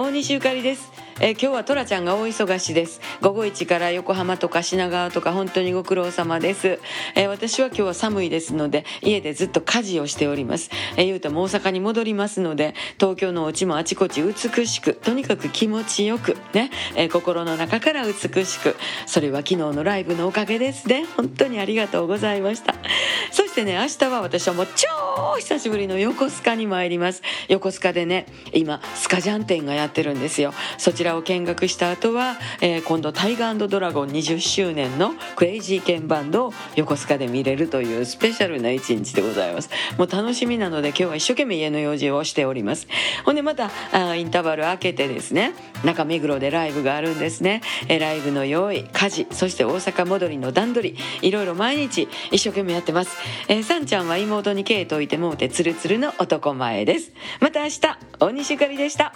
大西ゆかりです、えー今日はトラちゃんが大忙しです。午後1から横浜とか品川とか本当にご苦労様です、えー私は今日は寒いですので家でずっと家事をしております、えー言うても大阪に戻りますので東京のお家もあちこち美しくとにかく気持ちよくね、えー心の中から美しく。それは昨日のライブのおかげですね。本当にありがとうございました。そしてね明日は私はもう超久しぶりの横須賀に参ります。横須賀でね今スカジャン展がやってるんですよ。そちらを見学した後は、えー今度タイガードラゴン20周年のクレイジーケンバンドを横須賀で見れるというスペシャルな一日でございます。もう楽しみなので今日は一生懸命家の用事をしております。ほんでまたあインターバル明けてですね中目黒でライブがあるんですね。えーライブの用意家事そして大阪戻りの段取りいろいろ毎日一生懸命やってます、えー、さんちゃんは妹に毛といてもうてツルツルの男前です。また明日大西ゆかりでした。